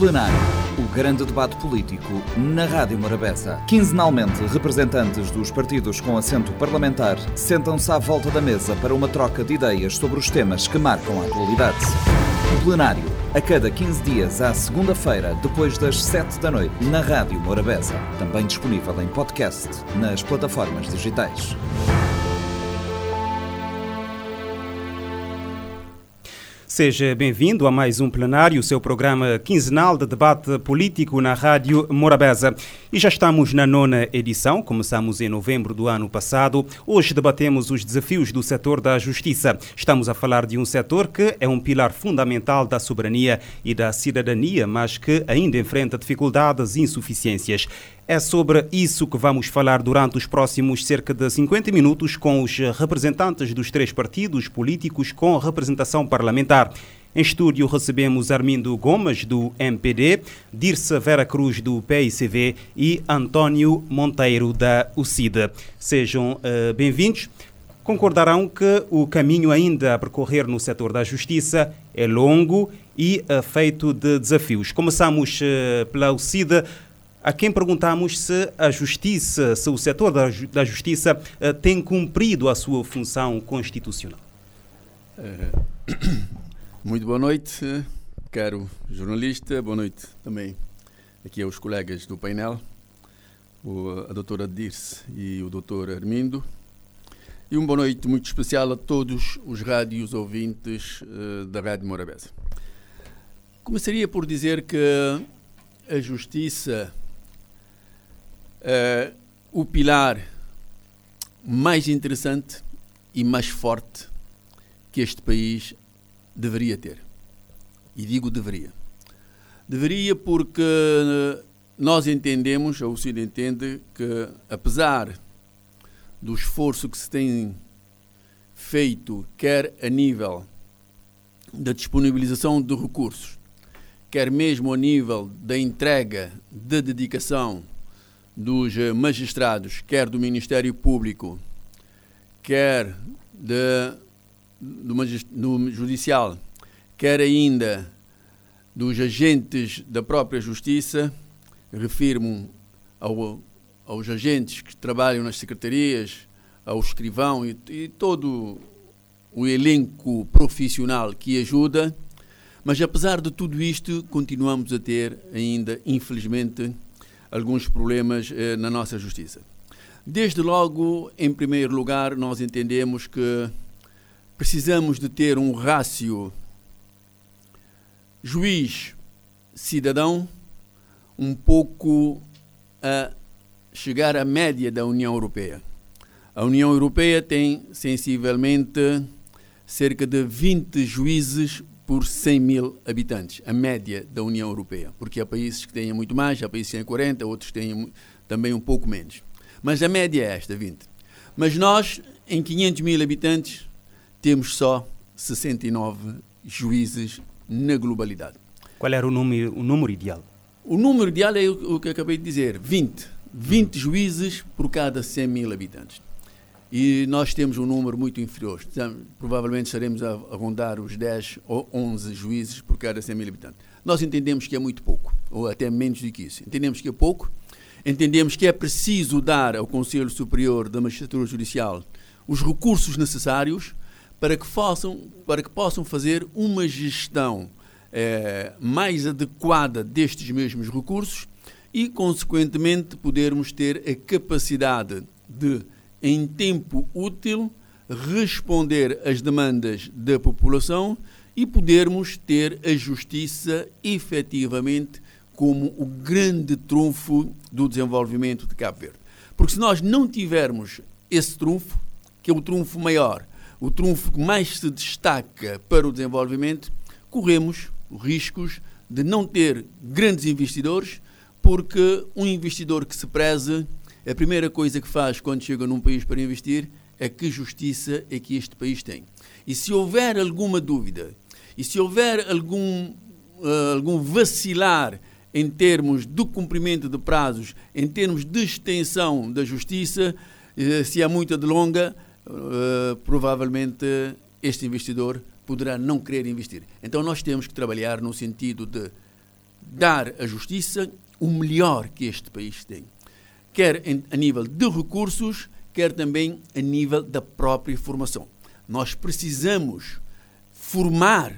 Plenário. O grande debate político na Rádio Morabeza. Quinzenalmente, representantes dos partidos com assento parlamentar sentam-se à volta da mesa para uma troca de ideias sobre os temas que marcam a atualidade. Plenário. A cada 15 dias, à segunda-feira, depois das 7 da noite, na Rádio Morabeza. Também disponível em podcast nas plataformas digitais. Seja bem-vindo a mais um plenário, seu programa quinzenal de debate político na Rádio Morabeza. E já estamos na nona edição, começamos em novembro do ano passado. Hoje debatemos os desafios do setor da justiça. Estamos a falar de um setor que é um pilar fundamental da soberania e da cidadania, mas que ainda enfrenta dificuldades e insuficiências. É sobre isso que vamos falar durante os próximos cerca de 50 minutos com os representantes dos três partidos políticos com representação parlamentar. Em estúdio recebemos Armindo Gomes, do MPD, Dirce Vera Cruz, do PICV e António Monteiro, da UCIDA. Sejam uh, bem-vindos. Concordarão que o caminho ainda a percorrer no setor da justiça é longo e uh, feito de desafios. Começamos uh, pela UCIDA a quem perguntamos se a justiça, se o setor da, da justiça uh, tem cumprido a sua função constitucional. Muito boa noite, caro jornalista, boa noite também aqui aos colegas do painel, a doutora Dirce e o doutor Armindo. E uma boa noite muito especial a todos os rádios ouvintes uh, da Rádio Morabeza. Começaria por dizer que a justiça uh, o pilar mais interessante e mais forte que este país deveria ter. E digo deveria. Deveria porque nós entendemos, o Cid entende, que apesar do esforço que se tem feito, quer a nível da disponibilização de recursos, quer mesmo a nível da entrega de dedicação dos eh, magistrados, quer do Ministério Público, quer de, do, do Judicial, quer ainda dos agentes da própria Justiça, refiro-me ao, aos agentes que trabalham nas secretarias, ao escrivão e, e todo o elenco profissional que ajuda, mas apesar de tudo isto, continuamos a ter ainda, infelizmente, alguns problemas eh, na nossa justiça. Desde logo, em primeiro lugar, nós entendemos que precisamos de ter um rácio juiz-cidadão um pouco a chegar à média da União Europeia. A União Europeia tem sensivelmente cerca de 20 juízes por 100 mil habitantes, a média da União Europeia, porque há países que têm muito mais, há países que têm 40, outros têm também um pouco menos. Mas a média é esta, 20. Mas nós, em 500 mil habitantes, temos só 69 juízes na globalidade. Qual era o número, o número ideal? O número ideal é o que acabei de dizer, 20. 20 juízes por cada 100 mil habitantes e nós temos um número muito inferior. Provavelmente estaremos a, rondar os 10 ou 11 juízes por cada 100 mil habitantes. Nós entendemos que é muito pouco, ou até menos do que isso. Entendemos que é pouco, entendemos que é preciso dar ao Conselho Superior da Magistratura Judicial os recursos necessários para que, possam, para que possam fazer uma gestão é, mais adequada destes mesmos recursos e, consequentemente, podermos ter a capacidade de em tempo útil, responder às demandas da população e podermos ter a justiça efetivamente como o grande trunfo do desenvolvimento de Cabo Verde. Porque se nós não tivermos esse trunfo, que é o trunfo maior, o trunfo que mais se destaca para o desenvolvimento, corremos riscos de não ter grandes investidores, porque um investidor que se preze a primeira coisa que faz quando chega num país para investir é que justiça é que este país tem. E se houver alguma dúvida, e se houver algum, uh, algum vacilar em termos do cumprimento de prazos, em termos de extensão da justiça, uh, se há muita delonga, uh, provavelmente este investidor poderá não querer investir. Então nós temos que trabalhar no sentido de dar à justiça o melhor que este país tem, quer em, a nível de recursos, quer também a nível da própria formação. Nós precisamos formar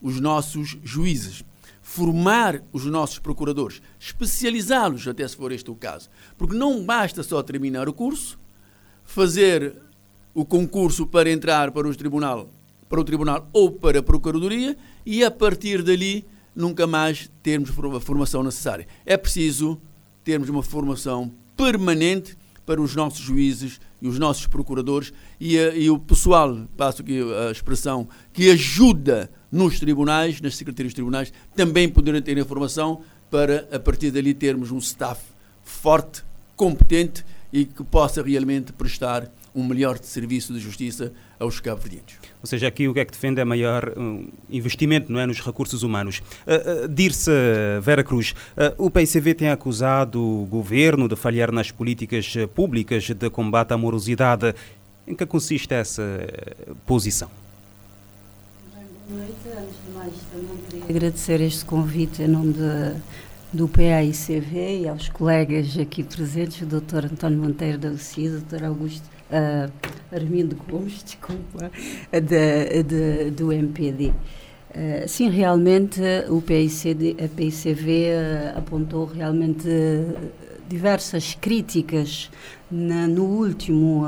os nossos juízes, formar os nossos procuradores, especializá-los, até se for este o caso. Porque não basta só terminar o curso, fazer o concurso para entrar para o tribunal, para o tribunal ou para a procuradoria e a partir dali nunca mais termos a formação necessária. É preciso termos uma formação permanente para os nossos juízes e os nossos procuradores e, a, e o pessoal, passo aqui a expressão, que ajuda nos tribunais, nas secretarias de tribunais, também poderem ter informação para, a partir dali, termos um staff forte, competente e que possa realmente prestar um melhor serviço de justiça aos cabo-verdianos. Ou seja, aqui o que é que defende é maior investimento não é, nos recursos humanos. Uh, uh, Dir-se, Vera Cruz, uh, o PICV tem acusado o governo de falhar nas políticas públicas de combate à morosidade. Em que consiste essa posição? Boa noite. Antes de mais, também queria agradecer este convite em nome de, do PAICV e aos colegas aqui presentes, o Dr. António Monteiro da UCI, o Dr. Augusto uh, Armindo Gomes, desculpa, de, de, do MPD. Uh, sim, realmente o PICD, a PICV uh, apontou realmente diversas críticas na, no último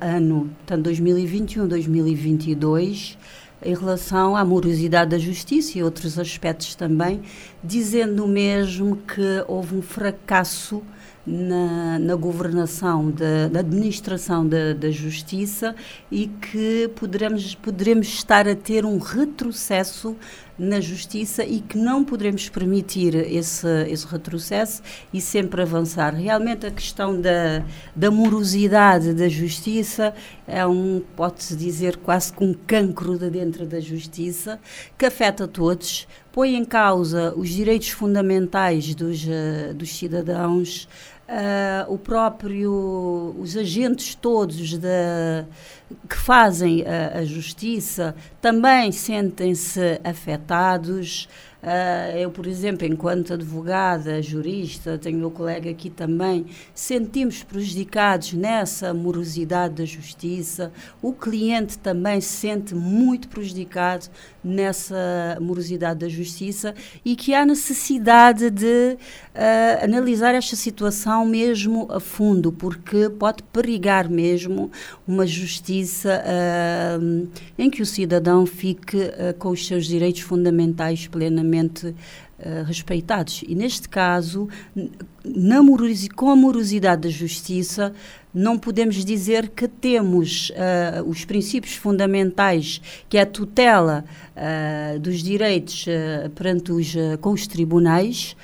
ano, portanto 2021, 2022, em relação à morosidade da justiça e outros aspectos também, dizendo mesmo que houve um fracasso na, na governação, da, da administração da, da, justiça e que poderemos, poderemos estar a ter um retrocesso na justiça e que não poderemos permitir esse, esse retrocesso e sempre avançar. Realmente a questão da, da morosidade da justiça é um, pode-se dizer, quase que um cancro de dentro da justiça que afeta todos, põe em causa os direitos fundamentais dos, uh, dos cidadãos, Uh, o próprio, os agentes todos que fazem a, a justiça também sentem-se afetados. Uh, eu, por exemplo, enquanto advogada, jurista, tenho meu colega aqui também, sentimos prejudicados nessa morosidade da justiça. O cliente também se sente muito prejudicado nessa morosidade da justiça e que há necessidade de uh, analisar esta situação mesmo a fundo, porque pode perigar mesmo uma justiça uh, em que o cidadão fique com os seus direitos fundamentais plenamente Uh, respeitados. E neste caso, na com a morosidade da justiça, não podemos dizer que temos uh, os princípios fundamentais, que é a tutela uh, dos direitos perante os, com os tribunais,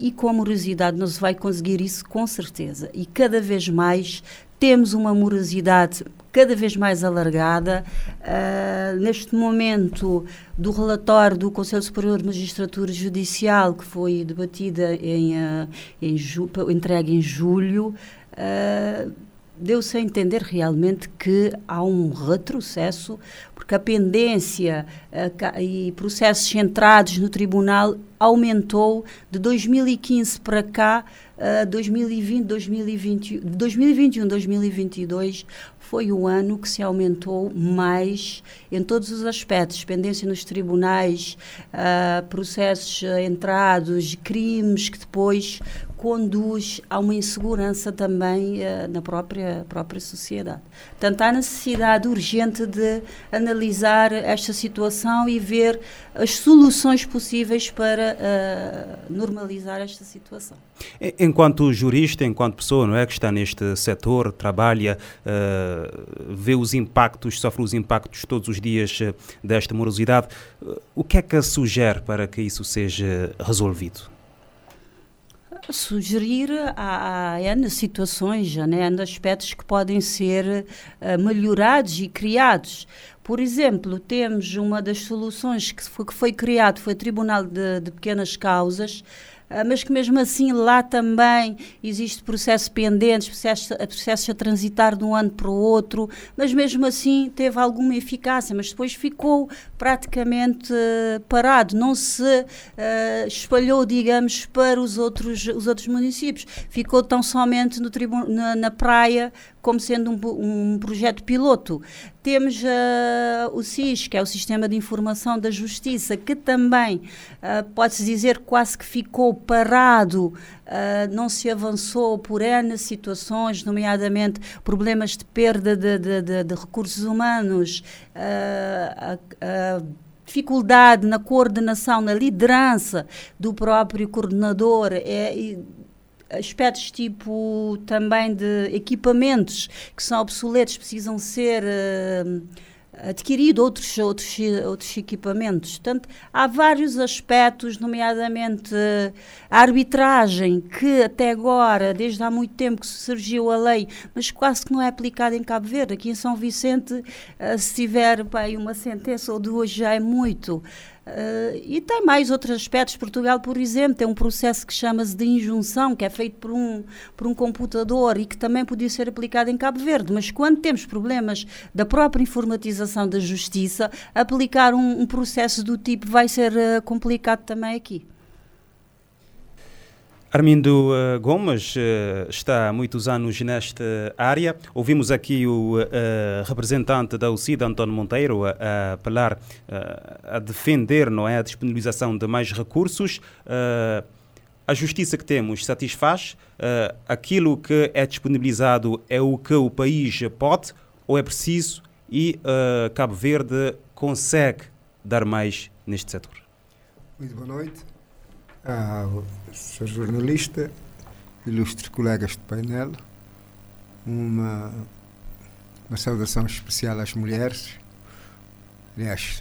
e com a morosidade não se vai conseguir isso com certeza. E cada vez mais temos uma morosidade cada vez mais alargada. Uh, neste momento, do relatório do Conselho Superior de Magistratura Judicial, que foi debatida em, uh, em entregue em julho, uh, deu-se a entender realmente que há um retrocesso, porque a pendência e processos centrados no tribunal aumentou de 2015 para cá, uh, 2020, 2020, 2021, 2022 foi o ano que se aumentou mais em todos os aspectos, pendência nos tribunais, uh, processos entrados, crimes que depois conduz a uma insegurança também uh, na própria, própria sociedade. Portanto, há necessidade urgente de analisar esta situação e ver as soluções possíveis para uh, normalizar esta situação. Enquanto jurista, enquanto pessoa não é, que está neste setor, trabalha, uh, vê os impactos, sofre os impactos todos os dias desta morosidade, o que é que sugere para que isso seja resolvido? Sugerir há, há N situações, né, N aspectos que podem ser uh, melhorados e criados. Por exemplo, temos uma das soluções que foi, que foi criado, foi o Tribunal de, de Pequenas Causas, mas que mesmo assim lá também existe processo pendente, processos, processos a transitar de um ano para o outro, mas mesmo assim teve alguma eficácia, mas depois ficou praticamente uh, parado, não se uh, espalhou, digamos, para os outros, os outros municípios, ficou tão somente no na, na praia como sendo um, um projeto piloto. Temos uh, o SIS, que é o Sistema de Informação da Justiça, que também, uh, pode-se dizer, quase que ficou parado, uh, não se avançou por N situações, nomeadamente problemas de perda de, de, de, de recursos humanos, dificuldade na coordenação, na liderança do próprio coordenador. É, aspectos tipo também de equipamentos que são obsoletos, precisam ser uh, adquiridos outros, outros, outros equipamentos. Portanto, há vários aspectos, nomeadamente uh, a arbitragem, que até agora, desde há muito tempo que surgiu a lei, mas quase que não é aplicada em Cabo Verde. Aqui em São Vicente, uh, se tiver bem, uma sentença ou duas já é muito. Uh, e tem mais outros aspectos. Portugal, por exemplo, tem um processo que chama-se de injunção, que é feito por um, por um computador e que também podia ser aplicado em Cabo Verde. Mas quando temos problemas da própria informatização da justiça, aplicar um, um processo do tipo vai ser uh, complicado também aqui. Armindo uh, Gomes uh, está há muitos anos nesta área. Ouvimos aqui o uh, representante da UCID, António Monteiro, a, apelar, a defender não é, a disponibilização de mais recursos. a justiça que temos satisfaz? aquilo que é disponibilizado é o que o país pode ou é preciso e Cabo Verde consegue dar mais neste setor? Muito boa noite. Ah, sou jornalista, ilustres colegas de painel, uma, uma saudação especial às mulheres. Aliás,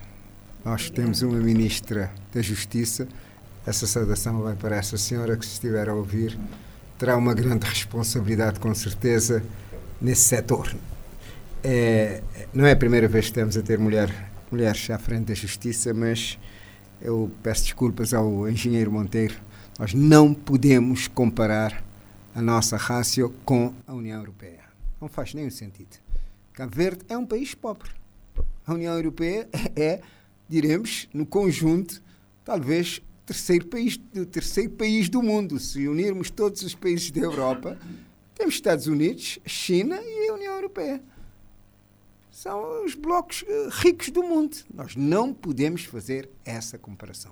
nós temos uma ministra da Justiça. Essa saudação vai para essa senhora que, se estiver a ouvir, terá uma grande responsabilidade, com certeza, nesse setor. É, não é a primeira vez que estamos a ter mulher, mulheres à frente da Justiça, mas eu peço desculpas ao engenheiro Monteiro, nós não podemos comparar a nossa rácio com a União Europeia. Não faz nenhum sentido. Cabo Verde é um país pobre. A União Europeia é, diremos, no conjunto, talvez terceiro país, o terceiro país do mundo. Se unirmos todos os países da Europa, temos Estados Unidos, China e a União Europeia são os blocos uh, ricos do mundo. Nós não podemos fazer essa comparação.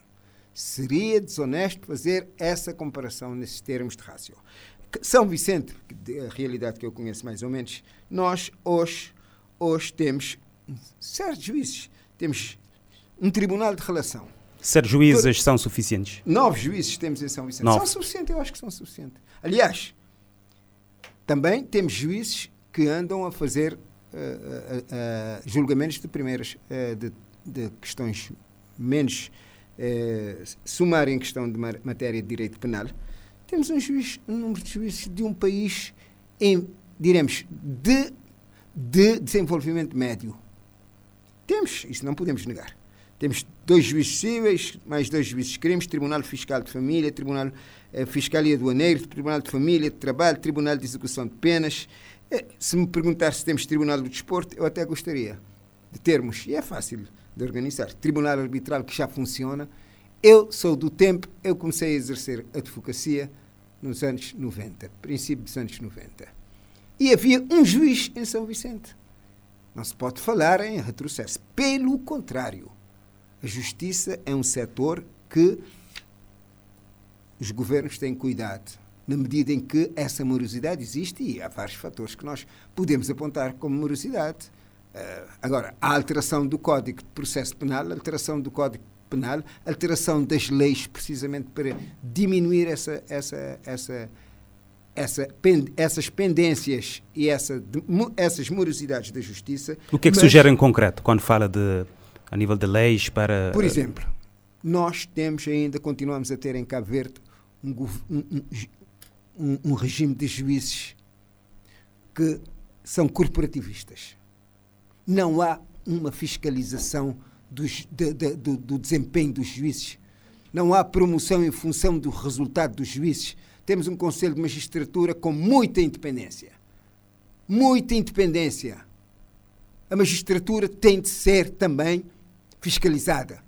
Seria desonesto fazer essa comparação nesses termos de rácio. São Vicente, a realidade que eu conheço mais ou menos, nós hoje, hoje temos certos juízes. Temos um tribunal de relação. Sete juízes são suficientes? Nove juízes temos em São Vicente. Nove. São suficientes, eu acho que são suficientes. Aliás, também temos juízes que andam a fazer julgamentos de primeiras, de, de, questões menos sumárias em questão de matéria de direito penal, temos um, juiz, um número de juízes de um país em, diremos, de, de desenvolvimento médio. Temos, isso não podemos negar. Temos dois juízes cíveis, mais dois juízes crimes, Tribunal Fiscal de Família, Tribunal eh, Fiscal e Aduaneiro, Tribunal de Família, de Trabalho, Tribunal de Execução de Penas, se me perguntar se temos Tribunal do Desporto, eu até gostaria de termos, e é fácil de organizar, Tribunal Arbitral que já funciona. Eu sou do tempo, eu comecei a exercer advocacia nos anos 90, princípio dos anos 90. E havia um juiz em São Vicente. Não se pode falar em retrocesso. Pelo contrário, a justiça é um setor que os governos têm cuidado na medida em que essa morosidade existe e há vários fatores que nós podemos apontar como morosidade. Uh, agora, a alteração do Código de Processo Penal, a alteração do Código Penal, a alteração das leis precisamente para diminuir essa, essa, essa, essa, essas pendências e essa, de, essas morosidades da justiça. O que é que mas, sugere em concreto quando fala de a nível de leis para. Por exemplo, nós temos ainda, continuamos a ter em Cabo Verde um, um, um, um regime de juízes que são corporativistas. Não há uma fiscalização dos, de, de, do, do, desempenho dos juízes. não há promoção em função do resultado dos juízes. Temos um Conselho de Magistratura com muita independência. Muita independência. A magistratura tem de ser também fiscalizada.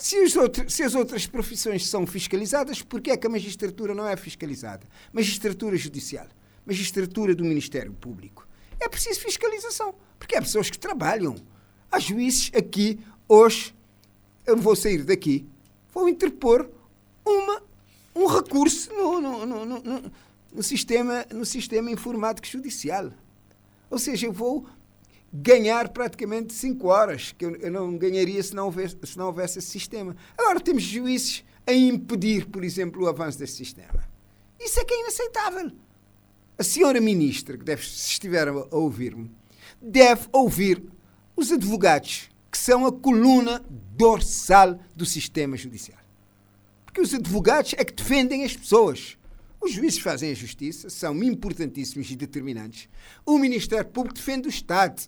Se, outros, se, as outras profissões são fiscalizadas, por que é que a magistratura não é fiscalizada? Magistratura judicial, magistratura do Ministério Público. É preciso fiscalização, porque há pessoas que trabalham. Há juízes aqui, hoje, eu vou sair daqui, vou interpor uma, um recurso no, no, no, no, no sistema, no sistema informático judicial. Ou seja, eu vou ganhar praticamente 5 horas, que eu, eu, não ganharia se não, houvesse, se não houvesse esse sistema. Agora temos juízes a impedir, por exemplo, o avanço desse sistema. Isso é que é inaceitável. A senhora ministra, que deve, se estiver a, a ouvir-me, deve ouvir os advogados, que são a coluna dorsal do sistema judicial. Porque os advogados é que defendem as pessoas. Os juízes fazem a justiça, são importantíssimos e determinantes. O Ministério Público defende o Estado.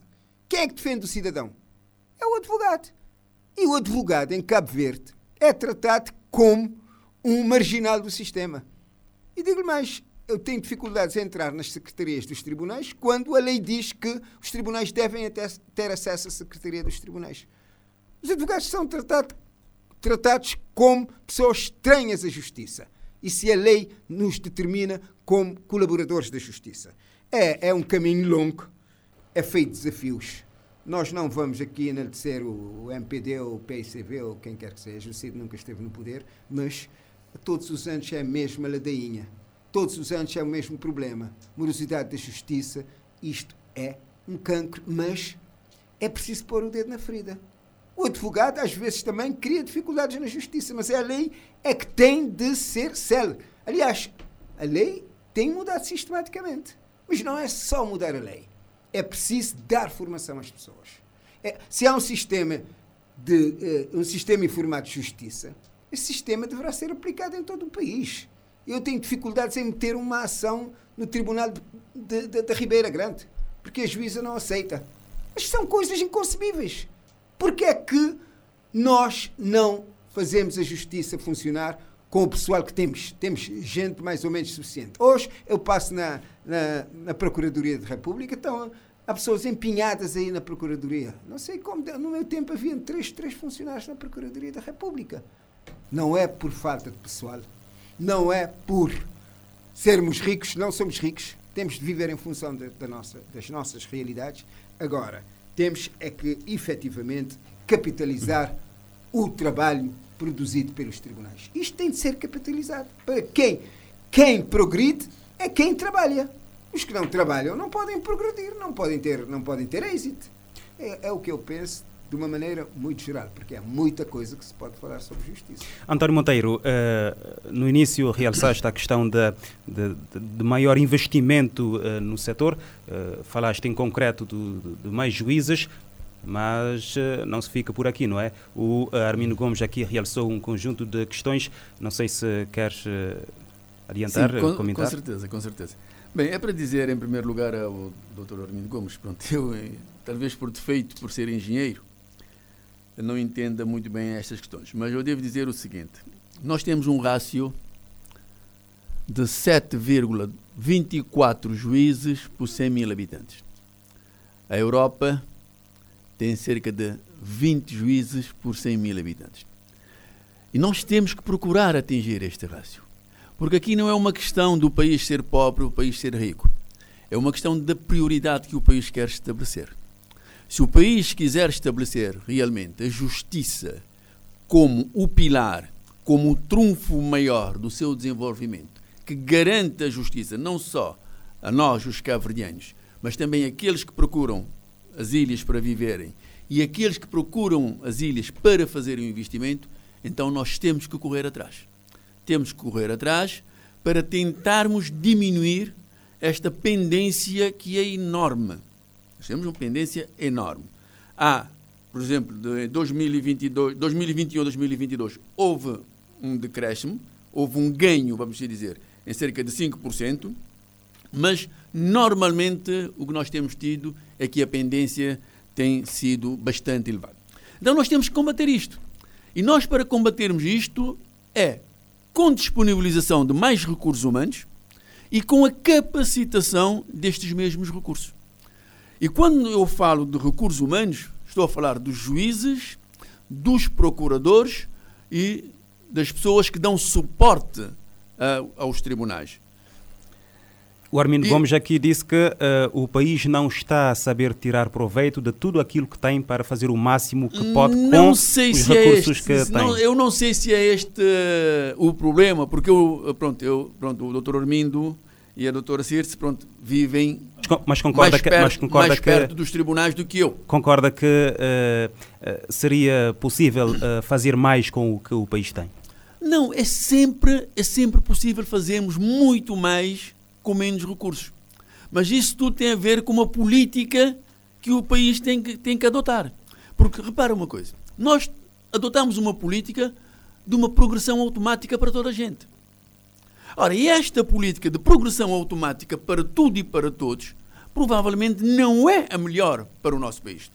Quem é que defende o cidadão? É o advogado. E o advogado em Cabo Verde é tratado como um marginal do sistema. E digo-lhe mais, eu tenho dificuldades em entrar nas secretarias dos tribunais quando a lei diz que os tribunais devem ter acesso à secretaria dos tribunais. Os advogados são tratados, tratados como pessoas estranhas à justiça. E se a lei nos determina como colaboradores da justiça. É, é um caminho longo é feito desafios. Nós não vamos aqui enaltecer o MPD ou o PICV ou quem quer que seja, o CID nunca esteve no poder, mas todos os anos é a mesma ladainha. Todos os anos é o mesmo problema. Morosidade da justiça, isto é um cancro, mas é preciso pôr o dedo na ferida. O advogado, às vezes, também cria dificuldades na justiça, mas é a lei é que tem de ser célere. Aliás, a lei tem mudado sistematicamente. Mas não é só mudar a lei é preciso dar formação às pessoas. É, se há um sistema de uh, um sistema informado de justiça, esse sistema deverá ser aplicado em todo o país. Eu tenho dificuldades em meter uma ação no Tribunal da Ribeira Grande, porque a juíza não aceita. Mas são coisas inconcebíveis. Porque é que nós não fazemos a justiça funcionar com o pessoal que temos. Temos gente mais ou menos suficiente. Hoje eu passo na, na, na Procuradoria da República, então há pessoas empenhadas aí na Procuradoria. Não sei como, no meu tempo havia três, três funcionários na Procuradoria da República. Não é por falta de pessoal, não é por sermos ricos, não somos ricos, temos de viver em função de, da nossa, das nossas realidades. Agora, temos é que efetivamente capitalizar o trabalho produzido pelos tribunais. Isto tem de ser capitalizado. Para quem? Quem progride é quem trabalha. Os que não trabalham não podem progredir, não podem ter, não podem ter êxito. É, é o que eu penso de uma maneira muito geral, porque há muita coisa que se pode falar sobre justiça. António Monteiro, uh, no início realçaste a questão de, de, de maior investimento uh, no setor, uh, falaste em concreto de, de mais juízes, mas uh, não se fica por aqui, não é? O uh, Armino Gomes aqui realçou um conjunto de questões, não sei se queres uh, adiantar, Sim, com, comentar. Com certeza, com certeza. Bem, é para dizer em primeiro lugar ao Dr. Armindo Gomes, pronto, eu, talvez por defeito, por ser engenheiro, não entenda muito bem estas questões, mas eu devo dizer o seguinte: nós temos um rácio de 7,24 juízes por 100 mil habitantes. A Europa tem cerca de 20 juízes por 100 mil habitantes. E nós temos que procurar atingir este rácio. Porque aqui não é uma questão do país ser pobre ou o país ser rico. É uma questão da prioridade que o país quer estabelecer. Se o país quiser estabelecer realmente a justiça como o pilar, como o trunfo maior do seu desenvolvimento, que garante a justiça não só a nós, os cabo-verdianos, mas também aqueles que procuram as ilhas para viverem e aqueles que procuram as ilhas para fazerem um investimento, então nós temos que correr atrás. Temos que correr atrás para tentarmos diminuir esta pendência que é enorme. Nós temos uma pendência enorme. Há, por exemplo, de 2022, 2021 a 2022, houve um decréscimo, houve um ganho, vamos dizer, em cerca de 5%, mas normalmente o que nós temos tido é que a pendência tem sido bastante elevada. Então nós temos que combater isto. E nós, para combatermos isto, é com disponibilização de mais recursos humanos e com a capacitação destes mesmos recursos. E quando eu falo de recursos humanos, estou a falar dos juízes, dos procuradores e das pessoas que dão suporte uh, aos tribunais. O Armindo e... Gomes aqui disse que uh, o país não está a saber tirar proveito de tudo aquilo que tem para fazer o máximo que pode não com sei os se é recursos é este, que não, tem. Eu não sei se é este uh, o problema, porque eu, pronto, eu, pronto, o doutor Armindo e a doutora Circe pronto, vivem mas concorda mais, que, perto, mas concorda mais que, perto dos tribunais do que eu. Concorda que uh, seria possível fazer mais com o que o país tem? Não, é sempre, é sempre possível fazermos muito mais com menos recursos. Mas isso tudo tem a ver com uma política que o país tem que, tem que adotar. Porque, repara uma coisa, nós adotamos uma política de uma progressão automática para toda a gente. Ora, esta política de progressão automática para tudo e para todos, provavelmente não é a melhor para o nosso país.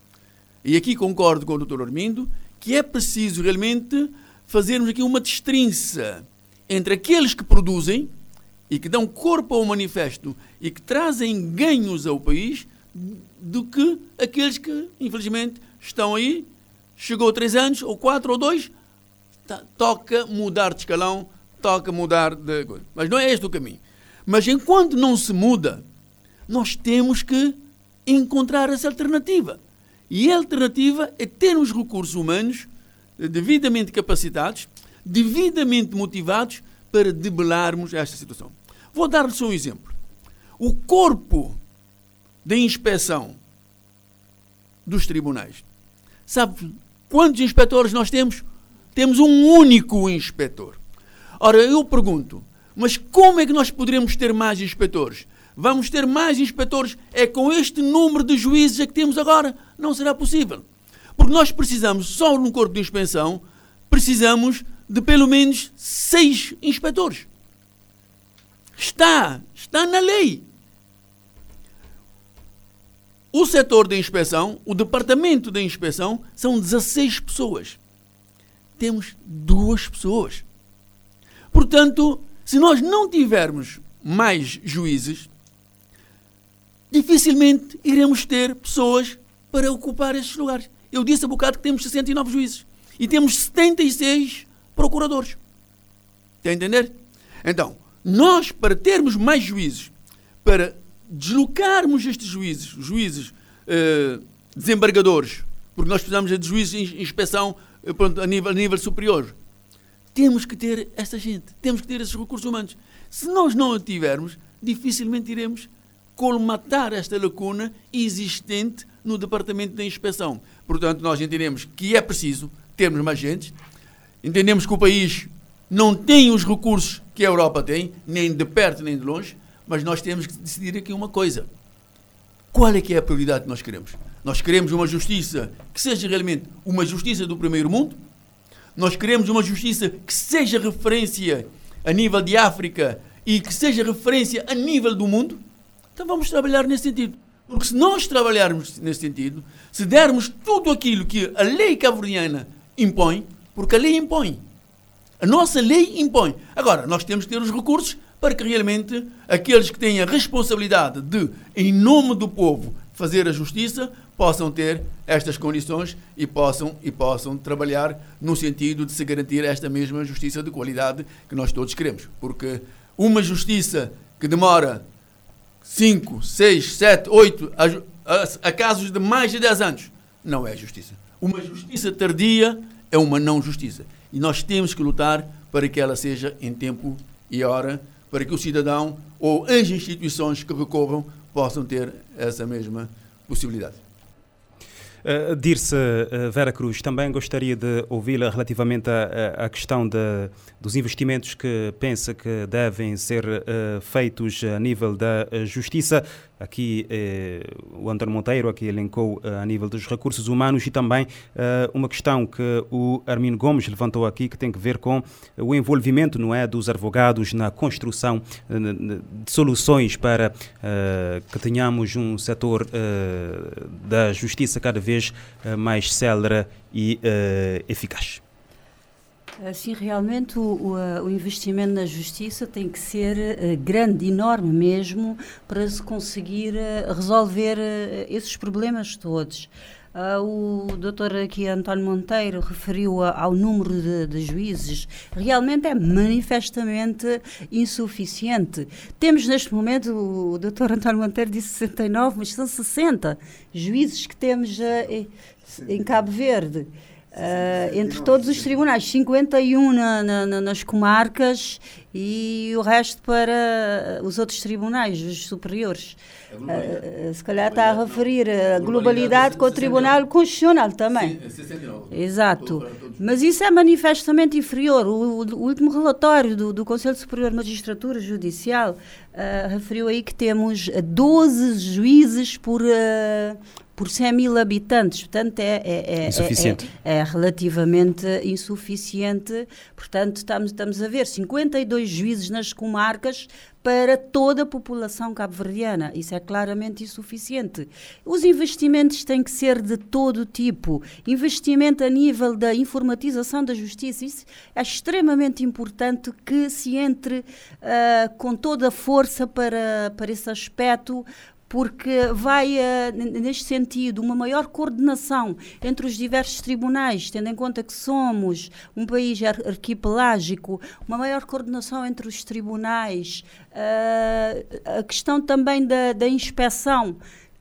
E aqui concordo com o Dr. Armindo que é preciso realmente fazermos aqui uma destrinça entre aqueles que produzem e que dão corpo ao manifesto e que trazem ganhos ao país do que aqueles que, infelizmente, estão aí, chegou três anos, ou quatro, ou dois, tá, toca mudar de escalão, toca mudar de coisa. Mas não é este o caminho. Mas enquanto não se muda, nós temos que encontrar essa alternativa. E a alternativa é termos recursos humanos devidamente capacitados, devidamente motivados para debelarmos esta situação. Vou dar-lhes um exemplo. O corpo de inspeção dos tribunais. Sabe quantos inspectores nós temos? Temos um único inspetor. Ora, eu pergunto, mas como é que nós poderemos ter mais inspectores? Vamos ter mais inspectores é com este número de juízes que temos agora? Não será possível. Porque nós precisamos, só no corpo de inspeção, precisamos de pelo menos seis inspectores. Está, está na lei. O setor de inspeção, o departamento de inspeção, são 16 pessoas. Temos duas pessoas. Portanto, se nós não tivermos mais juízes, dificilmente iremos ter pessoas para ocupar esses lugares. Eu disse há bocado que temos 69 juízes e temos 76 procuradores. Está a entender? Então, nós, para termos mais juízes, para deslocarmos estes juízes, juízes uh, desembargadores, porque nós precisamos de juízes em inspeção uh, pronto, a, nível, a nível superior, temos que ter essa gente, temos que ter esses recursos humanos. Se nós não o tivermos, dificilmente iremos colmatar esta lacuna existente no departamento da inspeção. Portanto, nós entendemos que é preciso termos mais gente, entendemos que o país não tem os recursos que a Europa tem, nem de perto nem de longe, mas nós temos que decidir aqui uma coisa. Qual é que é a prioridade que nós queremos? Nós queremos uma justiça que seja realmente uma justiça do primeiro mundo? Nós queremos uma justiça que seja referência a nível de África e que seja referência a nível do mundo? Então vamos trabalhar nesse sentido. Porque se nós trabalharmos nesse sentido, se dermos tudo aquilo que a lei cabo-verdiana impõe, porque a lei impõe, a nossa lei impõe. Agora, nós temos que ter os recursos para que realmente aqueles que têm a responsabilidade de, em nome do povo, fazer a justiça, possam ter estas condições e possam, e possam trabalhar no sentido de se garantir esta mesma justiça de qualidade que nós todos queremos. Porque uma justiça que demora 5, 6, 7, 8, a, casos de mais de 10 anos, não é justiça. Uma justiça tardia é uma não justiça. E nós temos que lutar para que ela seja em tempo e hora, para que o cidadão ou as instituições que recorram possam ter essa mesma possibilidade. Uh, Dirce uh, Vera Cruz, também gostaria de ouvi-la relativamente à, questão de, dos investimentos que pensa que devem ser uh, feitos a nível da justiça. Aqui eh, o António Monteiro aqui elencou a nível dos recursos humanos e também uma questão que o Armino Gomes levantou aqui que tem que ver com o envolvimento não é dos advogados na construção de soluções para que tenhamos um setor da justiça cada vez mais célere e eficaz. Sim, realmente o, o, o, investimento na justiça tem que ser uh, grande, enorme mesmo, para se conseguir uh, resolver esses problemas todos. Uh, o doutor aqui António Monteiro referiu a, ao número de, de, juízes. Realmente é manifestamente insuficiente. Temos neste momento, o doutor António Monteiro disse 69, mas são 60 juízes que temos uh, em Cabo Verde. Uh, entre todos os tribunais, 51 na, na, nas comarcas e o resto para os outros tribunais, os superiores. Uh, se calhar está a referir a globalidade com o Tribunal Constitucional também. Exato. Mas isso é manifestamente inferior. O, o último relatório do, do, Conselho Superior de Magistratura Judicial uh, referiu aí que temos 12 juízes por, por 100 mil habitantes, portanto é, é, é, insuficiente. é, é relativamente insuficiente. Portanto, estamos, estamos a ver 52 juízes nas comarcas para toda a população cabo-verdiana. Isso é claramente insuficiente. Os investimentos têm que ser de todo tipo. Investimento a nível da informatização da justiça. Isso é extremamente importante que se entre uh, com toda a força para, para esse aspecto, porque vai, uh, neste sentido, uma maior coordenação entre os diversos tribunais, tendo em conta que somos um país arquipelágico, uma maior coordenação entre os tribunais, uh, a questão também da, da inspeção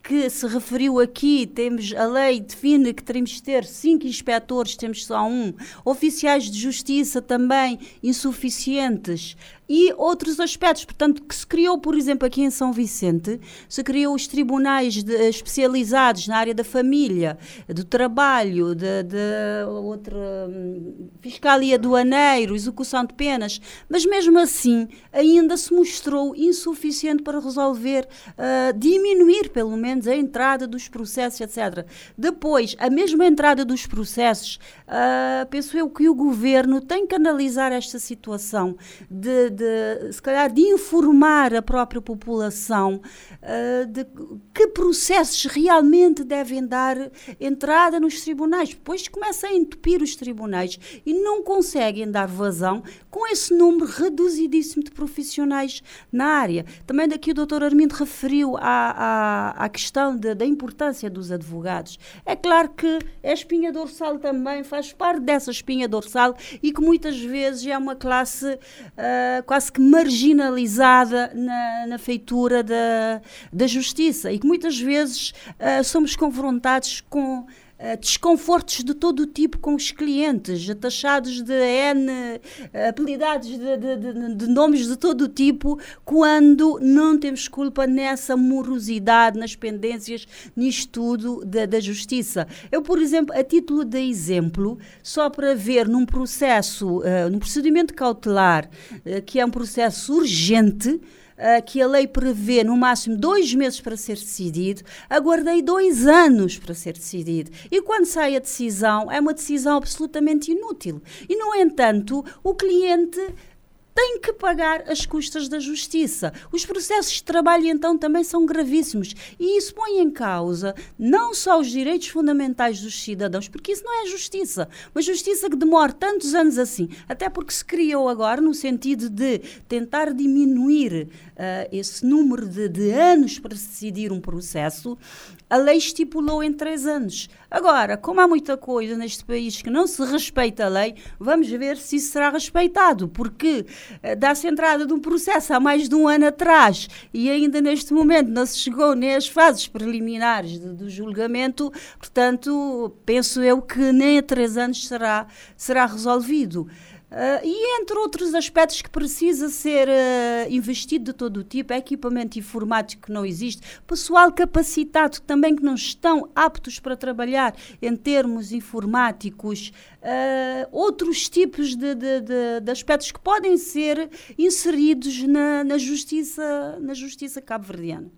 que se referiu aqui, temos a lei define que teremos de ter cinco inspectores, temos só um, oficiais de justiça também insuficientes e outros aspectos. Portanto, que se criou, por exemplo, aqui em São Vicente, se criou os tribunais de, especializados na área da família, do trabalho, da outra hum, fiscalia aduaneiro, execução de penas, mas mesmo assim ainda se mostrou insuficiente para resolver, uh, diminuir pelo menos a entrada dos processos, etc. Depois, a mesma entrada dos processos, uh, penso eu que o governo tem que analisar esta situação de de, se calhar, de informar a própria população uh, de que processos realmente devem dar entrada nos tribunais. Depois começa a entupir os tribunais e não conseguem dar vazão com esse número reduzidíssimo de profissionais na área. Também daqui o doutor Armindo referiu à, à, à questão de, da importância dos advogados. É claro que a espinha dorsal também faz parte dessa espinha dorsal e que muitas vezes é uma classe uh, quase que marginalizada na, na feitura da, da justiça e que muitas vezes uh, somos confrontados com Uh, desconfortos de todo o tipo com os clientes, taxados de N apelidados de, de, de, de, nomes de todo o tipo, quando não temos culpa nessa morosidade, nas pendências, nisto tudo da, da justiça. Eu, por exemplo, a título de exemplo, só para ver num processo, uh, num procedimento cautelar, uh, que é um processo urgente, uh, que a lei prevê no máximo dois meses para ser decidido, aguardei dois anos para ser decidido. E quando sai a decisão, é uma decisão absolutamente inútil. E, no entanto, o cliente tem que pagar as custas da justiça. Os processos de trabalho, então, também são gravíssimos. E isso põe em causa não só os direitos fundamentais dos cidadãos, porque isso não é justiça. Uma justiça que demora tantos anos assim, até porque se criou agora no sentido de tentar diminuir esse número de, de anos para decidir um processo, a lei estipulou em três anos. Agora, como há muita coisa neste país que não se respeita a lei, vamos ver se isso será respeitado, porque uh, dá-se entrada de um processo há mais de um ano atrás e ainda neste momento não se chegou nem às fases preliminares do julgamento, portanto, penso eu que nem a três anos será, será resolvido. Uh, e entre outros aspectos que precisa ser uh, investido de todo o tipo, é equipamento informático que não existe, pessoal capacitado também que não estão aptos para trabalhar em termos informáticos, uh, outros tipos de, de, de, de, aspectos que podem ser inseridos na, na justiça, na justiça cabo-verdiana.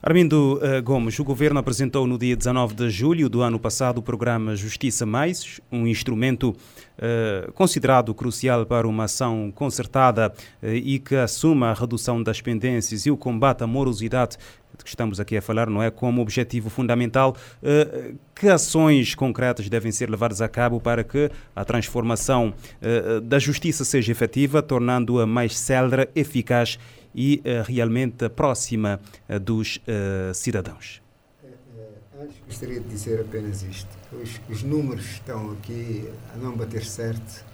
Armindo uh, Gomes, o governo apresentou no dia 19 de julho do ano passado o programa Justiça Mais, um instrumento uh, considerado crucial para uma ação concertada uh, e que assuma a redução das pendências e o combate à morosidade que estamos aqui a falar, não é? Como objetivo fundamental, uh, que ações concretas devem ser levadas a cabo para que a transformação uh, da justiça seja efetiva, tornando-a mais célere, eficaz e uh, realmente próxima dos cidadãos? Antes gostaria de dizer apenas isto. Os, os números estão aqui a não bater certo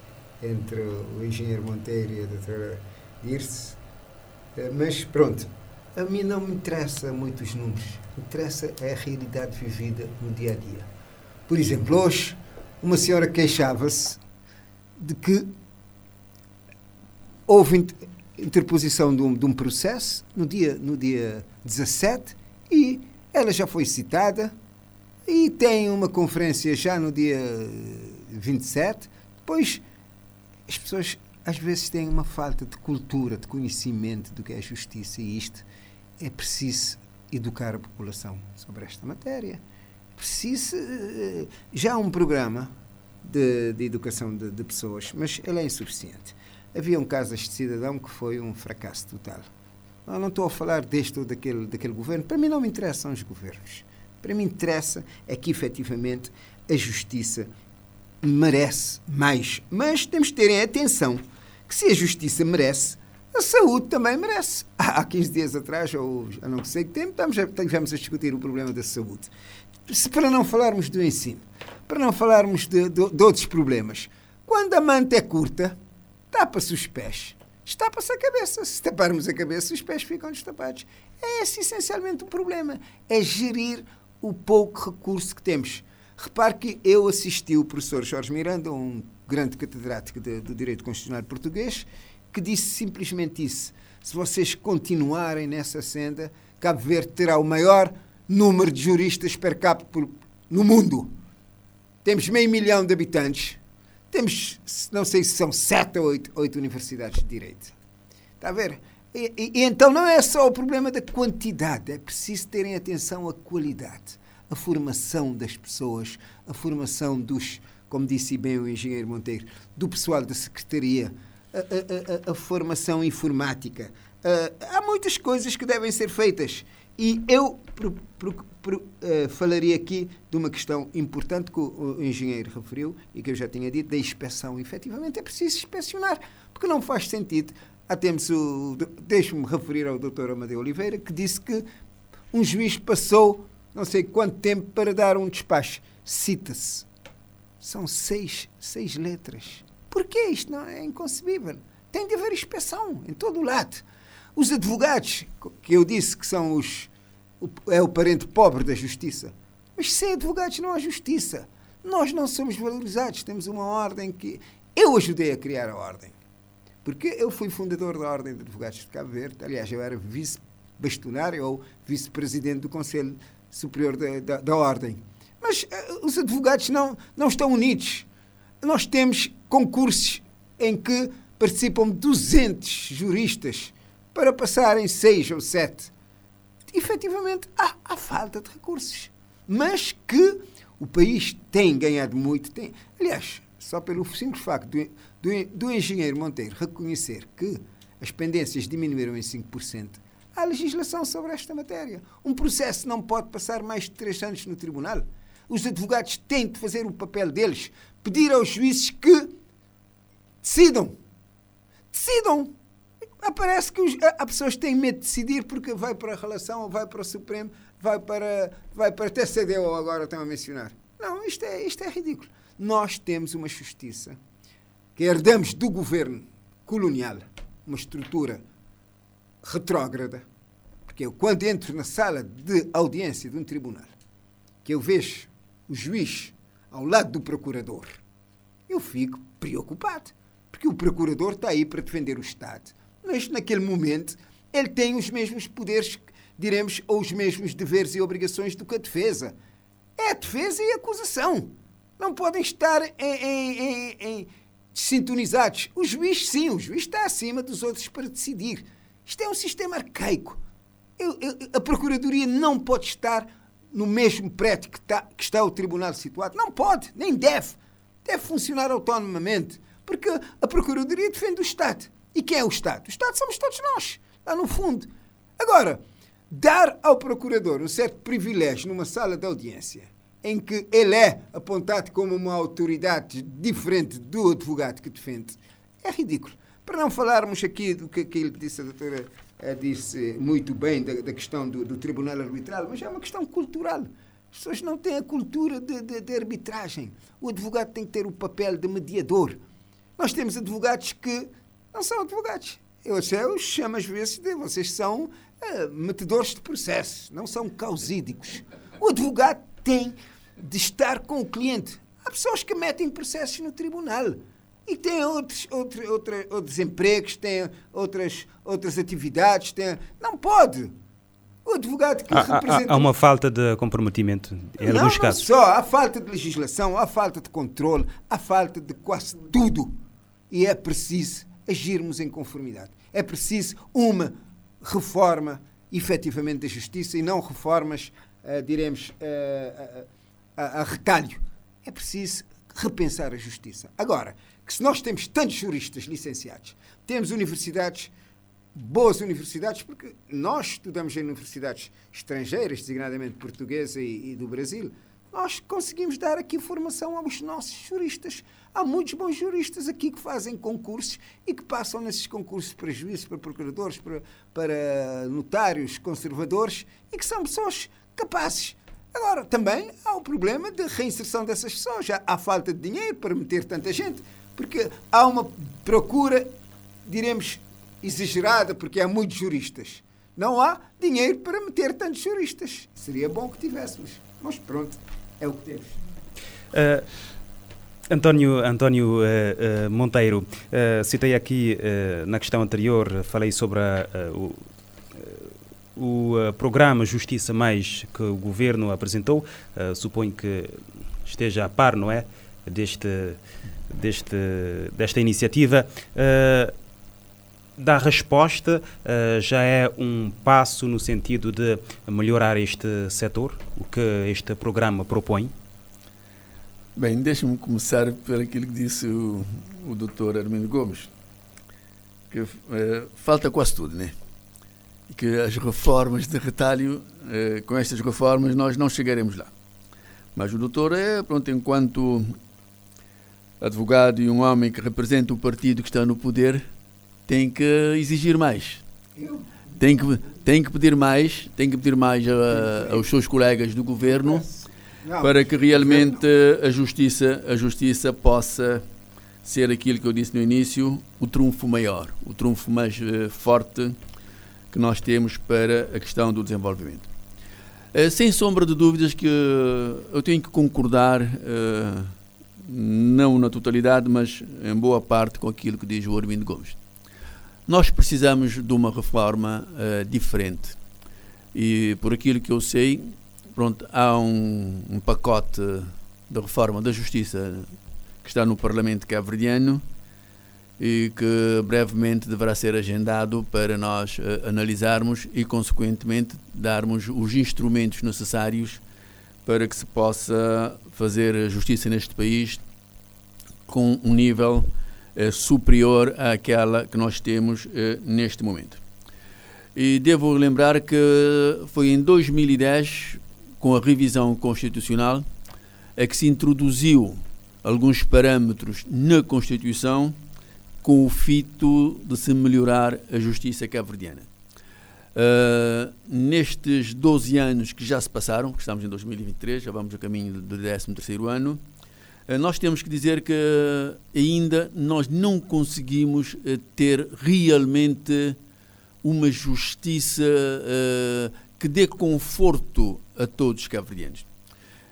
entre o engenheiro Monteiro e a doutora Irse, mas pronto, a mim não me interessa muito os números, me interessa é a realidade vivida no dia a dia. Por exemplo, hoje, uma senhora queixava-se de que houve interposição de um, de um, processo no dia, no dia 17 e ela já foi citada e tem uma conferência já no dia 27. Depois, as pessoas às vezes têm uma falta de cultura, de conhecimento do que é justiça e isto é preciso educar a população sobre esta matéria. É preciso. Eh, já há um programa de, de educação de, de, pessoas, mas ele é insuficiente. Havia um caso deste cidadão que foi um fracasso total. Eu não estou a falar deste ou daquele, daquele governo. Para mim não me interessam os governos. Para mim interessa é que efetivamente a justiça merece mais. Mas temos de ter atenção que se a justiça merece, a saúde também merece. Há 15 dias atrás, ou a não sei que tempo, estamos a, tivemos a discutir o problema da saúde. Se, para não falarmos do ensino, para não falarmos de, de, de outros problemas, quando a manta é curta, tapa-se os pés. Estapa-se a cabeça. Se taparmos a cabeça, os pés ficam destapados. É esse essencialmente o problema. É gerir o pouco recurso que temos. Repare que eu assisti o professor Jorge Miranda, um grande catedrático de, do direito constitucional português, que disse simplesmente isso. Se vocês continuarem nessa senda, Cabo Verde terá o maior número de juristas per capita no mundo. Temos meio milhão de habitantes. Temos, não sei se são sete ou oito, oito universidades de direito. Está a ver? E, e, e, então não é só o problema da quantidade, é preciso terem atenção à qualidade, à formação das pessoas, à formação dos, como disse bem o engenheiro Monteiro, do pessoal da secretaria, a, a, a formação informática. Uh, há muitas coisas que devem ser feitas. E eu uh, falaria aqui de uma questão importante que o, o, engenheiro referiu e que eu já tinha dito, da inspeção. Efetivamente é preciso inspecionar, porque não faz sentido. Há temos o. Deixe-me referir ao Dr. Amadeu Oliveira, que disse que um juiz passou não sei quanto tempo para dar um despacho. Cita-se. São seis, seis letras. Porquê? Isto não é inconcebível. Tem de haver inspeção em todo o lado. Os advogados, que eu disse que são os. É o parente pobre da justiça. Mas sem advogados não há justiça. Nós não somos valorizados. Temos uma ordem que. Eu ajudei a criar a ordem. Porque eu fui fundador da Ordem de Advogados de Cabo Verde. Aliás, eu era vice-bastonário ou vice-presidente do Conselho Superior da, da, da Ordem. Mas uh, os advogados não, não estão unidos nós temos concursos em que participam 200 juristas para passarem seis ou sete. Efetivamente, há, há falta de recursos. Mas que o país tem ganhado muito. Tem, aliás, só pelo simples facto do, do, do engenheiro Monteiro reconhecer que as pendências diminuíram em 5%, há legislação sobre esta matéria. Um processo não pode passar mais de três anos no tribunal. Os advogados têm de fazer o papel deles pedir aos juízes que decidam. Decidam. Aparece que os, há pessoas que têm medo de decidir porque vai para a relação, vai para o Supremo, vai para, vai para TCD, ou agora estão a mencionar. Não, isto é, isto é ridículo. Nós temos uma justiça que herdamos do governo colonial, uma estrutura retrógrada. Porque eu, quando entro na sala de audiência de um tribunal, que eu vejo o juiz ao lado do procurador, eu fico preocupado. Porque o procurador está aí para defender o Estado. Mas, naquele momento, ele tem os mesmos poderes, diremos, ou os mesmos deveres e obrigações do que a defesa. É a defesa e a acusação. Não podem estar em, em, em, sintonizados. O juiz, sim, o juiz está acima dos outros para decidir. Isto é um sistema arcaico. Eu, eu, a Procuradoria não pode estar no mesmo prédio que está, que está o tribunal situado? Não pode, nem deve. Deve funcionar autonomamente, porque a Procuradoria defende o Estado. E quem é o Estado? O Estado somos todos nós, lá no fundo. Agora, dar ao procurador um certo privilégio numa sala de audiência em que ele é apontado como uma autoridade diferente do advogado que defende, é ridículo. Para não falarmos aqui do que, que ele disse, a doutora eh, disse muito bem da, da questão do, do, tribunal arbitral, mas é uma questão cultural. As pessoas não têm a cultura de, de, de arbitragem. O advogado tem que ter o papel de mediador. Nós temos advogados que são advogados. Eu, eu chamo às vezes de vocês são uh, metedores de processos, não são causídicos. O advogado tem de estar com o cliente. Há pessoas que metem processos no tribunal e têm outros, outros, outros, outros empregos, têm outras, outras atividades. Têm... Não pode. O advogado que há, representa... Há, uma falta de comprometimento em não, alguns não casos. só. Há falta de legislação, há falta de controle, há falta de quase tudo. E é preciso agirmos em conformidade. É preciso uma reforma efetivamente da justiça e não reformas, uh, diremos, uh, a, a retalho. É preciso repensar a justiça. Agora, que se nós temos tantos juristas licenciados, temos universidades, boas universidades, porque nós estudamos em universidades estrangeiras, designadamente portuguesa e, e do Brasil, nós conseguimos dar aqui formação aos nossos juristas. Há muitos bons juristas aqui que fazem concursos e que passam nesses concursos para juízes, para procuradores, para, para notários, conservadores e que são pessoas capazes Agora, também há o problema de reinserção dessas pessoas. Já há falta de dinheiro para meter tanta gente, porque há uma procura, diremos, exagerada, porque há muitos juristas. Não há dinheiro para meter tantos juristas. Seria bom que tivéssemos. Mas pronto, é o que temos. Uh, António, António uh, uh, Monteiro, citei aqui na questão anterior, falei sobre a, o o uh, programa Justiça Mais que o governo apresentou, uh, suponho que esteja a par, não é? Deste, deste, desta iniciativa. Uh, da resposta uh, já é um passo no sentido de melhorar este setor, o que este programa propõe? Bem, deixe-me começar por aquilo que disse o, o doutor Armindo Gomes, que uh, falta quase tudo, né? que as reformas de retalho, eh, com estas reformas, nós não chegaremos lá. Mas o doutor é, pronto, enquanto advogado e um homem que representa o partido que está no poder, tem que exigir mais. Tem que, tem que pedir mais, tem que pedir mais a, aos seus colegas do governo para que realmente a justiça, a justiça possa ser aquilo que eu disse no início, o trunfo maior, o trunfo mais uh, forte que nós temos para a questão do desenvolvimento. Eh, sem sombra de dúvidas que eu tenho que concordar, eh, não na totalidade, mas em boa parte com aquilo que diz o Armindo Gomes. Nós precisamos de uma reforma eh, diferente. E por aquilo que eu sei, pronto, há um, um pacote de reforma da justiça que está no Parlamento cabo-verdiano e que brevemente deverá ser agendado para nós uh, analisarmos e, consequentemente, darmos os instrumentos necessários para que se possa fazer justiça neste país com um nível uh, superior àquela que nós temos uh, neste momento. E devo lembrar que foi em 2010, com a revisão constitucional, é que se introduziu alguns parâmetros na Constituição com o fito de se melhorar a justiça cabo-verdiana. Uh, nestes 12 anos que já se passaram, que estamos em 2023, já vamos a caminho do 13º ano, uh, nós temos que dizer que ainda nós não conseguimos uh, ter realmente uma justiça que dê conforto a todos os cabo-verdianos.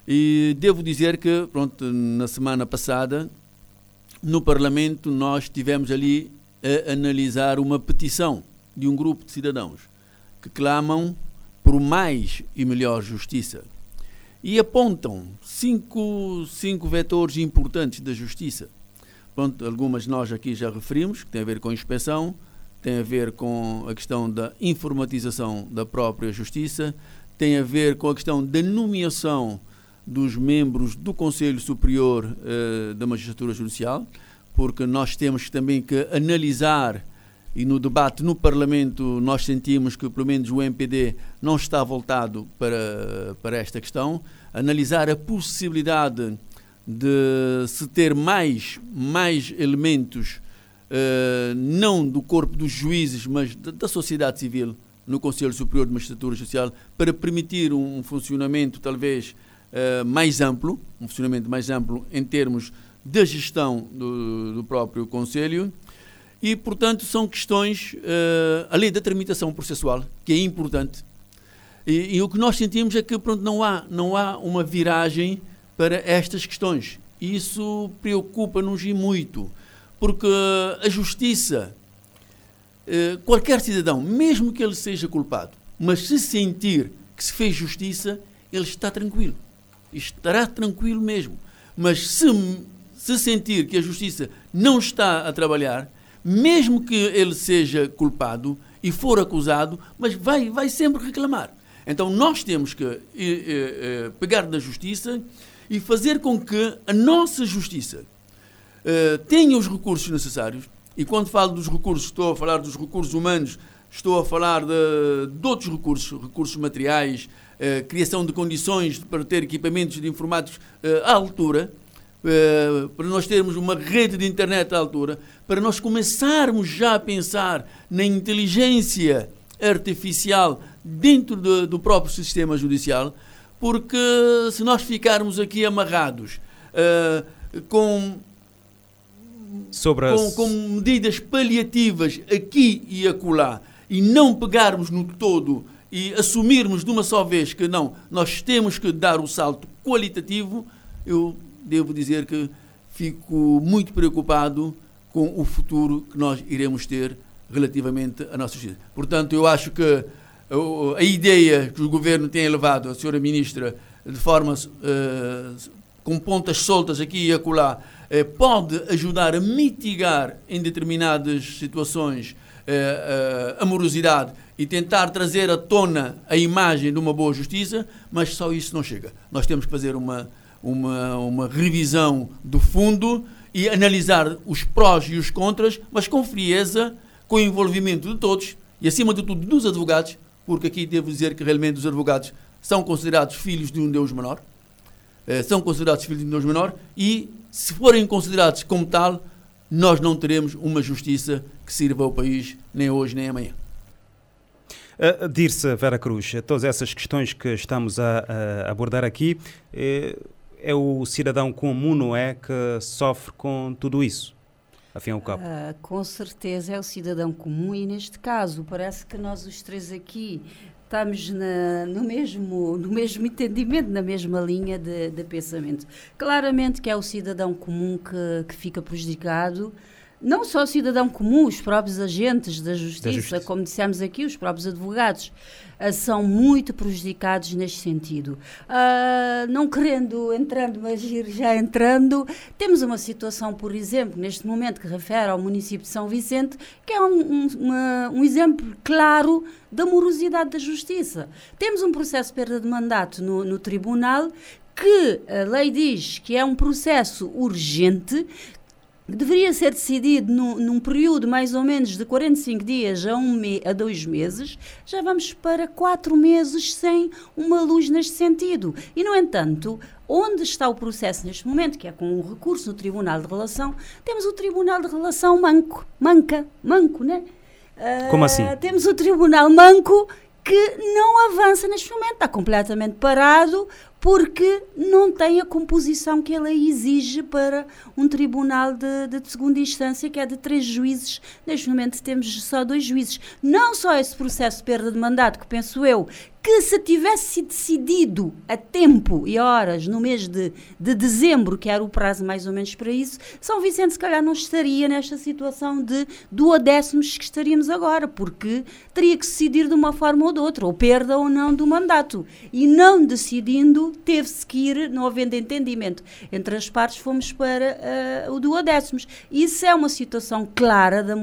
E devo dizer que, pronto, na semana passada, no Parlamento nós tivemos ali a analisar uma petição de um grupo de cidadãos que clamam por mais e melhor justiça e apontam cinco, cinco vetores importantes da justiça. Pronto, algumas nós aqui já referimos, que têm a ver com inspeção, tem a ver com a questão da informatização da própria justiça, tem a ver com a questão da nomeação dos membros do Conselho Superior uh, da Magistratura Judicial, porque nós temos também que analisar e no debate no Parlamento nós sentimos que pelo menos o MPD não está voltado para, para esta questão, analisar a possibilidade de se ter mais, mais elementos, uh, não do corpo dos juízes, mas da, da, sociedade civil no Conselho Superior de Magistratura Social, para permitir um funcionamento talvez uh, mais amplo, um funcionamento mais amplo em termos da gestão do, do próprio Conselho. E, portanto, são questões, uh, além da tramitação processual, que é importante, e, e, o que nós sentimos é que pronto, não, há, não há uma viragem para estas questões. Isso preocupa-nos e muito, porque a justiça, uh, qualquer cidadão, mesmo que ele seja culpado, mas se sentir que se fez justiça, ele está tranquilo. Estará tranquilo mesmo. Mas se, se sentir que a justiça não está a trabalhar, mesmo que ele seja culpado e for acusado, mas vai, vai sempre reclamar. Então nós temos que eh, eh, eh, pegar na justiça e fazer com que a nossa justiça eh, tenha os recursos necessários. E quando falo dos recursos, estou a falar dos recursos humanos, estou a falar de, de outros recursos, recursos materiais, eh, criação de condições para ter equipamentos de informáticos eh, à altura, para nós termos uma rede de internet à altura, para nós começarmos já a pensar na inteligência artificial dentro do, do próprio sistema judicial, porque se nós ficarmos aqui amarrados uh, com, Sobre as... com, com medidas paliativas aqui e acolá e não pegarmos no todo e assumirmos de uma só vez que não, nós temos que dar o salto qualitativo, eu devo dizer que fico muito preocupado com o futuro que nós iremos ter relativamente à nossa justiça. Portanto, eu acho que a ideia que o governo tem levado, a senhora ministra, de forma uh, com pontas soltas aqui e acolá, uh, pode ajudar a mitigar em determinadas situações uh, a morosidade e tentar trazer à tona a imagem de uma boa justiça, mas só isso não chega. Nós temos que fazer uma, uma, uma revisão do fundo e analisar os prós e os contras, mas com frieza, com o envolvimento de todos e, acima de tudo, dos advogados, porque aqui devo dizer que realmente os advogados são considerados filhos de um Deus menor, eh, são considerados filhos de um Deus menor, e se forem considerados como tal, nós não teremos uma justiça que sirva ao país nem hoje nem amanhã. Uh, Dirce Vera Cruz, todas essas questões que estamos a, a abordar aqui, é, é o cidadão comum, não é, que sofre com tudo isso? afim ao cabo? Uh, com certeza é o cidadão comum e neste caso parece que nós os três aqui estamos na, no, mesmo, no mesmo entendimento, na mesma linha de, de pensamento. Claramente que é o cidadão comum que, que fica prejudicado, não só o cidadão comum, os próprios agentes da justiça, da justiça. como dissemos aqui, os próprios advogados, uh, são muito prejudicados neste sentido. Uh, não querendo entrando, mas ir já entrando, temos uma situação, por exemplo, neste momento que refere ao município de São Vicente, que é um, um, uma, um exemplo claro da morosidade da justiça. Temos um processo de perda de mandato no, no tribunal que a lei diz que é um processo urgente, deveria ser decidido num, num, período mais ou menos de 45 dias a, um me, a dois meses, já vamos para quatro meses sem uma luz neste sentido. E, no entanto, onde está o processo neste momento, que é com o recurso no Tribunal de Relação, temos o Tribunal de Relação manco, manca, manco, né? Uh, Como assim? Temos o Tribunal manco que não avança neste momento, está completamente parado porque não tem a composição que ela exige para um tribunal de, de, segunda instância, que é de três juízes. Neste momento temos só dois juízes. Não só esse processo de perda de mandato, que penso eu que se tivesse decidido a tempo e horas no mês de, de dezembro, que era o prazo mais ou menos para isso, São Vicente se calhar não estaria nesta situação de duodécimos que estaríamos agora, porque teria que decidir de uma forma ou de outra, ou perda ou não do mandato. E não decidindo, teve-se que ir, não havendo entendimento entre as partes, fomos para uh, o duodécimos. Isso é uma situação clara da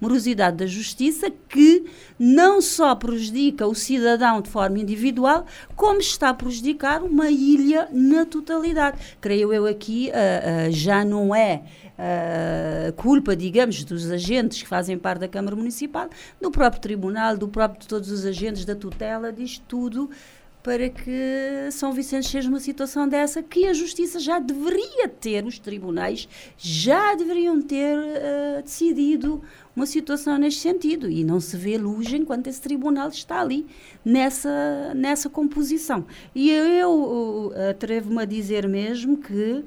morosidade da justiça que não só prejudica o cidadão de forma individual, como está a prejudicar uma ilha na totalidade. Creio eu aqui, uh, uh, já não é uh, culpa, digamos, dos agentes que fazem parte da Câmara Municipal, do próprio Tribunal, do próprio de todos os agentes da tutela, diz tudo para que São Vicente seja uma situação dessa que a Justiça já deveria ter, os tribunais já deveriam ter uh, decidido uma situação neste sentido e não se vê luz enquanto esse tribunal está ali nessa, nessa composição. E eu, eu uh, atrevo-me a dizer mesmo que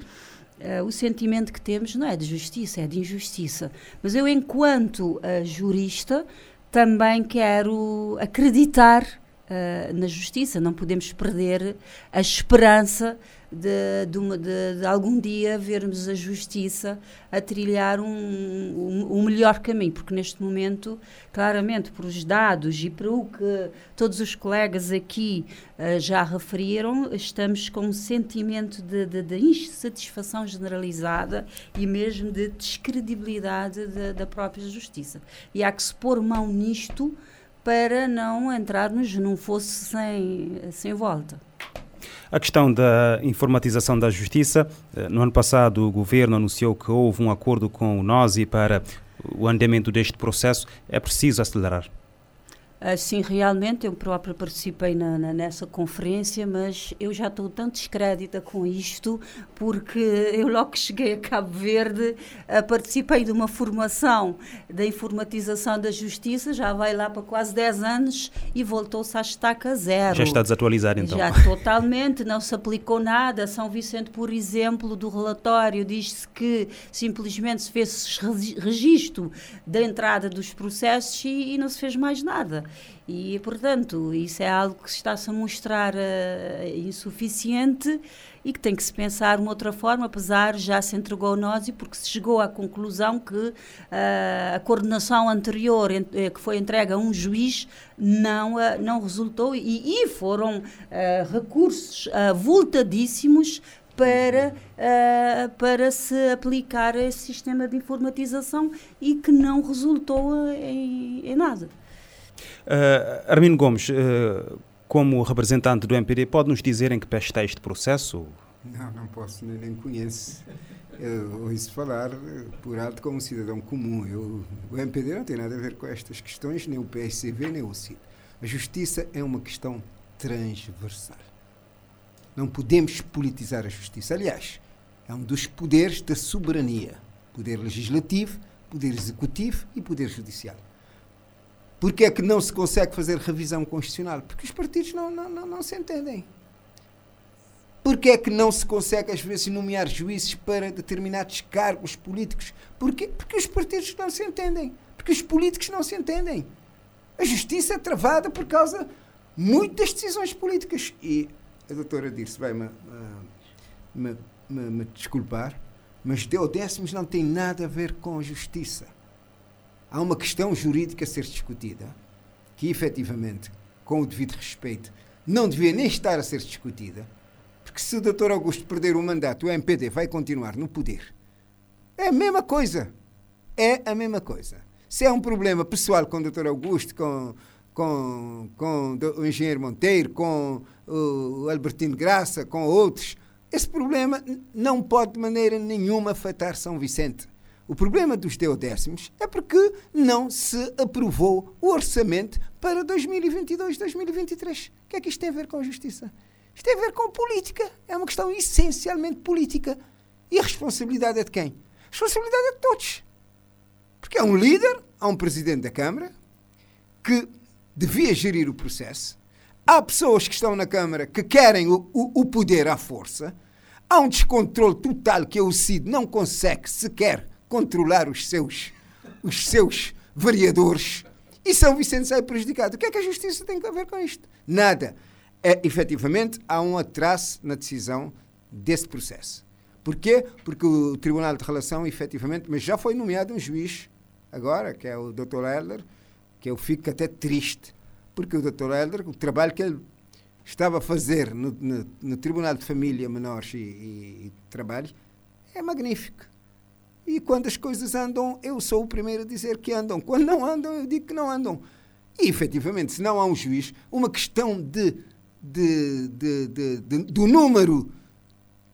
Uh, o sentimento que temos não é de justiça, é de injustiça. Mas eu, enquanto uh, jurista, também quero acreditar uh, na justiça. Não podemos perder a esperança de, de, uma, de, de, algum dia vermos a justiça a trilhar um, um, um, melhor caminho, porque neste momento, claramente, por os dados e para o que todos os colegas aqui uh, já referiram, estamos com um sentimento de, de, insatisfação generalizada e mesmo de descredibilidade da própria justiça. E há que se pôr mão nisto para não entrarmos num fosse sem, sem volta. A questão da informatização da justiça. Eh, no ano passado, o governo anunciou que houve um acordo com o NOSI para o andamento deste processo. É preciso acelerar. Sim, realmente, eu própria participei na, na, nessa conferência, mas eu já estou tanto descrédita com isto, porque eu logo que cheguei a Cabo Verde uh, participei de uma formação da informatização da justiça, já vai lá para quase 10 anos e voltou-se à estaca zero. Já está desatualizado então? Já totalmente, não se aplicou nada. São Vicente, por exemplo, do relatório diz-se que simplesmente se fez registro da entrada dos processos e, e não se fez mais nada. E, portanto, isso é algo que está-se a mostrar uh, insuficiente e que tem que se pensar uma outra forma, apesar já se entregou a nós e porque se chegou à conclusão que uh, a coordenação anterior ent eh, que foi entregue a um juiz não, uh, não resultou e, e foram recursos voltadíssimos para, uh, para se aplicar esse sistema de informatização e que não resultou em, em nada. Uh, Armindo Gomes, uh, como representante do MPD, pode nos dizer em que pé está este processo? Não, não posso, nem, nem conheço. Eu ouço falar por alto como cidadão comum. Eu, o MPD não tem nada a ver com estas questões, nem o PSCV, nem o CID. A justiça é uma questão transversal. Não podemos politizar a justiça. Aliás, é um dos poderes da soberania: poder legislativo, poder executivo e poder judicial. Porque é que não se consegue fazer revisão constitucional? Porque os partidos não, não, não, não se entendem. Porque é que não se consegue, às vezes, nomear juízes para determinados cargos políticos? Porque, porque os partidos não se entendem. Porque os políticos não se entendem. A justiça é travada por causa muitas decisões políticas. E a doutora disse, vai me, me, me, me desculpar, mas deodécimos não tem nada a ver com a justiça há uma questão jurídica a ser discutida, que efetivamente, com o devido respeito, não devia nem estar a ser discutida, porque se o Dr. Augusto perder o mandato, o MPD vai continuar no poder. É a mesma coisa. É a mesma coisa. Se é um problema pessoal com o Dr. Augusto, com, com, com o engenheiro Monteiro, com o Albertino Graça, com outros, esse problema não pode de maneira nenhuma afetar São Vicente. O problema dos deodécimos é porque não se aprovou o orçamento para 2022-2023. O que é que isto tem a ver com a justiça? Isto tem a ver com política. É uma questão essencialmente política. E a responsabilidade é de quem? A responsabilidade é de todos. Porque há um líder, há um presidente da Câmara que devia gerir o processo. Há pessoas que estão na Câmara que querem o, o, o poder à força. Há um descontrole total que o CID não consegue sequer controlar os seus, os seus vereadores e São Vicente sai prejudicado. O que é que a justiça tem a ver com isto? Nada. É, efetivamente, há um atraso na decisão desse processo. Porquê? Porque o Tribunal de Relação, efetivamente, mas já foi nomeado um juiz, agora, que é o Dr. Helder, que eu fico até triste, porque o Dr. Helder, o trabalho que ele estava a fazer no, no, no Tribunal de Família, Menores e, e, e Trabalho, é magnífico. E quando as coisas andam, eu sou o primeiro a dizer que andam. Quando não andam, eu digo que não andam. E, efetivamente, se não há um juiz, uma questão de, de, de, de do número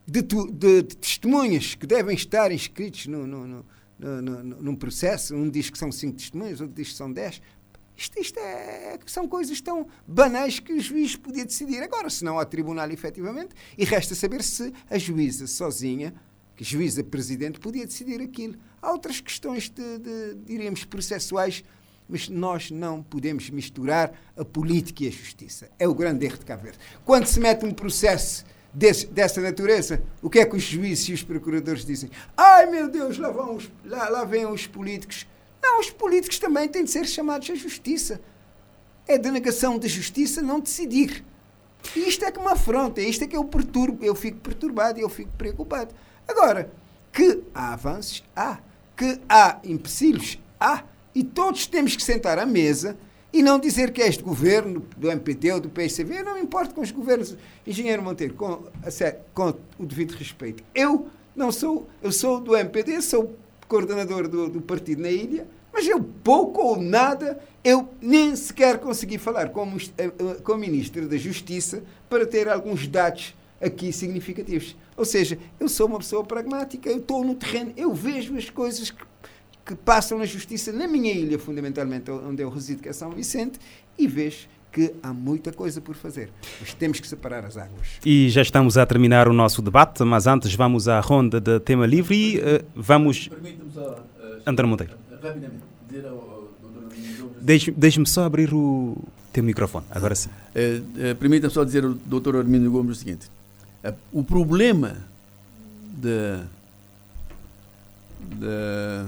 de, testemunhas que devem estar inscritos no, no, no, no, num processo. Um diz que são cinco testemunhas, outro diz que são dez. Isto, isto é, são coisas tão banais que o juiz podia decidir. Agora, se não há tribunal efetivamente, e resta saber se a juíza sozinha, que juíza presidente, podia decidir aquilo. Há outras questões, de, de, diríamos, processuais, mas nós não podemos misturar a política e a justiça. É o grande erro de Cabo Verde. Quando se mete um processo desse, dessa natureza, o que é que os juízes e os procuradores dizem? Ai meu Deus, lá, vão os, lá, lá vêm os políticos não, os políticos também têm de ser chamados à justiça. É denegação da justiça não decidir. E isto é que me afronta, isto é que eu perturbo, eu fico perturbado e eu fico preocupado. Agora, que há avanços, há. Que há empecilhos, há. E todos temos que sentar à mesa e não dizer que é este governo, do MPT ou do PSCV, eu não importo com os governos. Engenheiro Monteiro, com, com o devido respeito, eu não sou, eu sou do MPD, sou coordenador do, do partido na ilha, mas eu pouco ou nada, eu nem sequer consegui falar com, eh, eh, com o Ministro da Justiça para ter alguns dados aqui significativos. Ou seja, eu sou uma pessoa pragmática, eu estou no terreno, eu vejo as coisas que, que passam na justiça na minha ilha, fundamentalmente, onde eu resido, que é São Vicente, e vejo que há muita coisa por fazer, mas temos que separar as águas. E já estamos a terminar o nosso debate, mas antes vamos à ronda de tema livre e uh, vamos. Permita-me só. Uh, André Monteiro. Rapidamente, dizer ao, Deixe-me só abrir o teu microfone, agora sim. Uh, Permita-me só dizer ao Dr. Armindo Gomes o seguinte: o problema da. da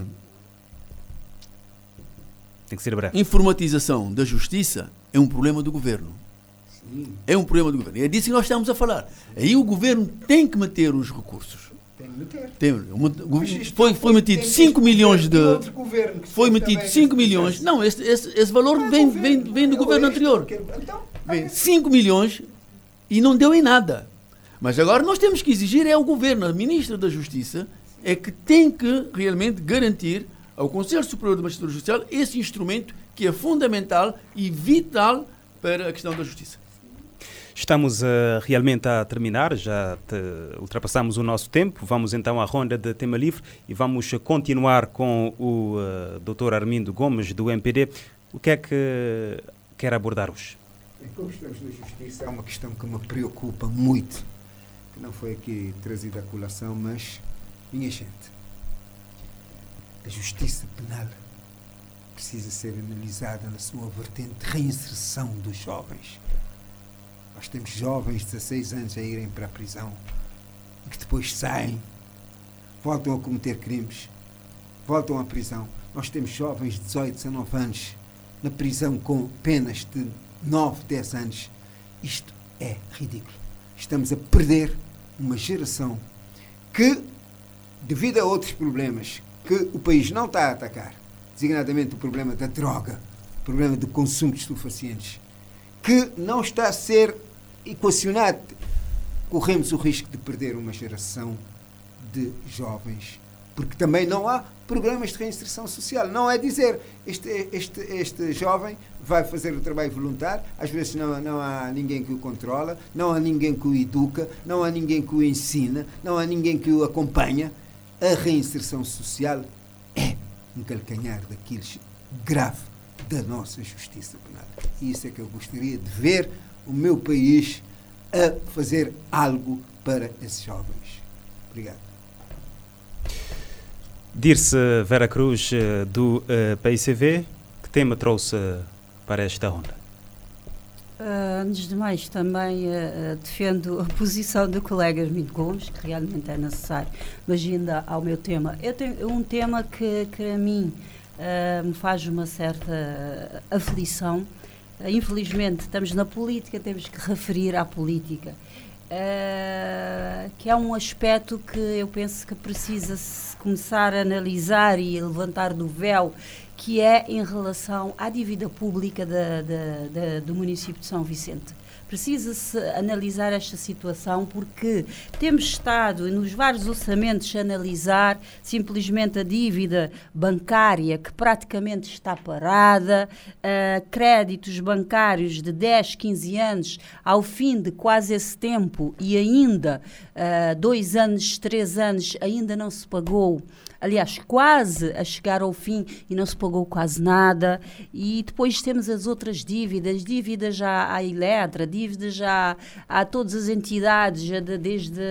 tem que ser breve. Informatização da justiça é um problema do governo. Sim. É um problema do governo. É disso que nós estamos a falar. Aí o governo tem que meter os recursos. Tem que meter. Tem, foi, foi metido 5 milhões de. Foi metido 5 milhões. Não, esse, esse, esse valor é vem, vem, vem do governo anterior. Então, vem 5 milhões e não deu em nada. Mas agora nós temos que exigir é o governo, a ministra da Justiça, é que tem que realmente garantir ao Conselho Superior de Magistratura Judicial esse instrumento que é fundamental e vital para a questão da justiça. Estamos uh, realmente a terminar, já te, ultrapassamos o nosso tempo. Vamos então à ronda de tema livre e vamos continuar com o uh, Dr. Armindo Gomes, do MPD. O que é que quer abordar hoje? Como estamos na justiça, é uma questão que me preocupa muito, que não foi aqui trazida à colação, mas, minha gente, a justiça penal precisa ser analisada na sua vertente de reinserção dos jovens. Nós temos jovens de 16 anos a irem para a prisão e que depois saem, voltam a cometer crimes, voltam à prisão. Nós temos jovens de 18, 19 anos na prisão com penas de 9, 10 anos. Isto é ridículo. Estamos a perder uma geração que, devido a outros problemas, que o país não está a atacar, designadamente o problema da droga, o problema do consumo de estupefacientes, que não está a ser equacionado. Corremos o risco de perder uma geração de jovens, porque também não há programas de reinserção social. Não é dizer este, este, este jovem vai fazer o trabalho voluntário, às vezes não, não há ninguém que o controla, não há ninguém que o educa, não há ninguém que o ensina, não há ninguém que o acompanha a reinserção social é um calcanhar daqueles grave da nossa justiça penal. E isso é que eu gostaria de ver o meu país a fazer algo para esses jovens. Obrigado. Dirce Vera Cruz, eh, do uh, eh, PICV, que tema trouxe para esta ronda? Uh, antes de mais, também uh, defendo a posição do colega Armindo Gomes, que realmente é necessário, mas ainda ao meu tema. Eu tenho um tema que, que a mim me faz uma certa aflição. infelizmente, estamos na política, temos que referir à política. Que é um aspecto que eu penso que precisa -se começar a analisar e levantar do véu que é em relação à dívida pública da, da, da, do município de São Vicente. Precisa-se analisar esta situação porque temos estado nos vários orçamentos a analisar simplesmente a dívida bancária que praticamente está parada, uh, créditos bancários de 10, 15 anos ao fim de quase esse tempo e ainda uh, dois anos, três anos ainda não se pagou aliás, quase a chegar ao fim e não se pagou quase nada. E depois temos as outras dívidas, dívidas já à Eletra, dívidas já a todas as entidades, desde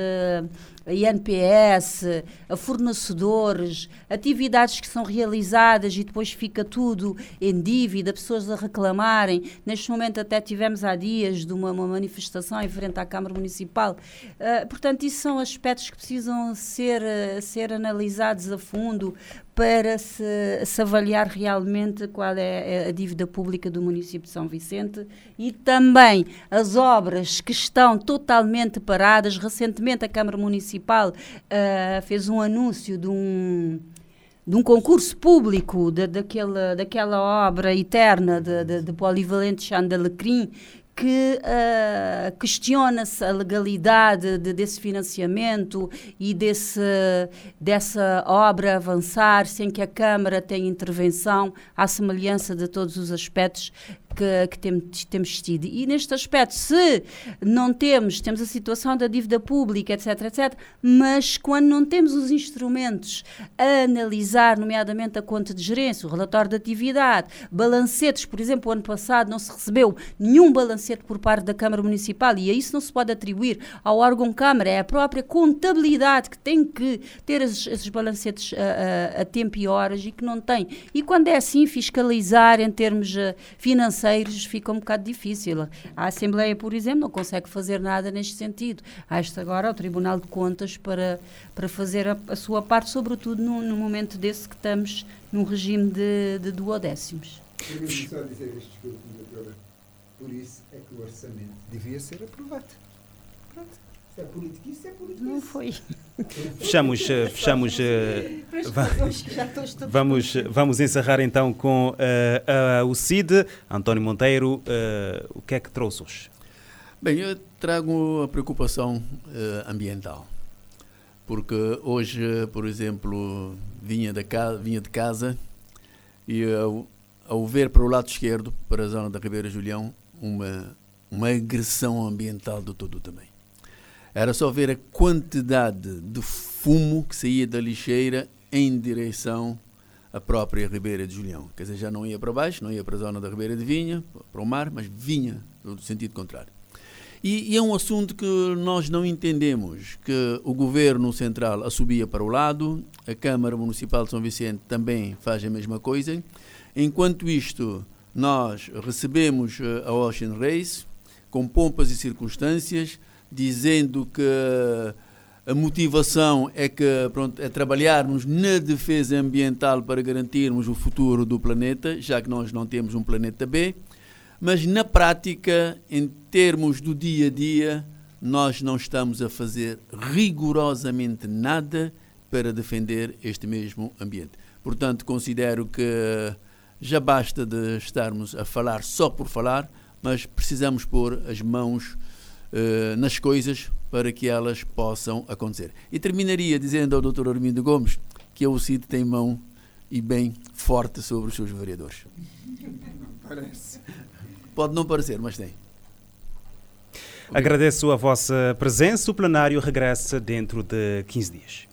INPS, a fornecedores, atividades que são realizadas e depois fica tudo em dívida, pessoas a reclamarem. Neste momento até tivemos há dias de uma, uma manifestação em frente à Câmara Municipal. Uh, portanto, isso são aspectos que precisam ser, uh, ser analisados a fundo para se, se, avaliar realmente qual é a dívida pública do município de São Vicente e também as obras que estão totalmente paradas. Recentemente a Câmara Municipal uh, fez um anúncio de um de um concurso público de, daquela, daquela obra eterna de, de, de Polivalente Chandalecrim que uh, questiona-se a legalidade de, desse financiamento e desse, dessa obra avançar sem que a Câmara tenha intervenção, à semelhança de todos os aspectos que, que temos, temos tido. E neste aspecto, se não temos, temos a situação da dívida pública, etc, etc, mas quando não temos os instrumentos a analisar, nomeadamente a conta de gerência, o relatório de atividade, balancetes, por exemplo, o ano passado não se recebeu nenhum balancete por parte da Câmara Municipal e a isso não se pode atribuir ao órgão Câmara, é a própria contabilidade que tem que ter esses, esses balancetes a, a, a tempo e horas e que não tem. E quando é assim, fiscalizar em termos uh, financeiros terceiros fica um bocado difícil. A Assembleia, por exemplo, não consegue fazer nada neste sentido. Há-se agora o Tribunal de Contas para, para fazer a, a sua parte, sobretudo no, momento desse que estamos num regime de, de duodécimos. Só dizer isto. Por isso é que o orçamento devia ser aprovado. É político, isso é político. Não foi. Fechamos, eh, fechamos eh, vamos, vamos encerrar então com uh, uh, o CID, António Monteiro. Uh, o que é que trouxe hoje? Bem, eu trago a preocupação ambiental. Porque hoje, por exemplo, vinha de casa, vinha de casa e ao, ao ver para o lado esquerdo, para a zona da Ribeira Julião, uma, uma agressão ambiental do todo também era só ver a quantidade de fumo que saía da lixeira em direção à própria Ribeira de Julião. Quer dizer, já não ia para baixo, não ia para a zona da Ribeira de Vinha, para o mar, mas vinha no sentido contrário. E, e, é um assunto que nós não entendemos, que o governo central assobia para o lado, a Câmara Municipal de São Vicente também faz a mesma coisa. Enquanto isto, nós recebemos eh, a Ocean Race com pompas e circunstâncias, dizendo que a motivação é que pronto, é trabalharmos na defesa ambiental para garantirmos o futuro do planeta, já que nós não temos um planeta B, mas na prática, em termos do dia a dia, nós não estamos a fazer rigorosamente nada para defender este mesmo ambiente. Portanto, considero que já basta de estarmos a falar só por falar, mas precisamos pôr as mãos uh, nas coisas para que elas possam acontecer. E terminaria dizendo ao Dr. Armindo Gomes que o CID tem mão e bem forte sobre os seus vereadores. Parece. Pode não parecer, mas tem. Agradeço a vossa presença. O plenário regressa dentro de 15 dias.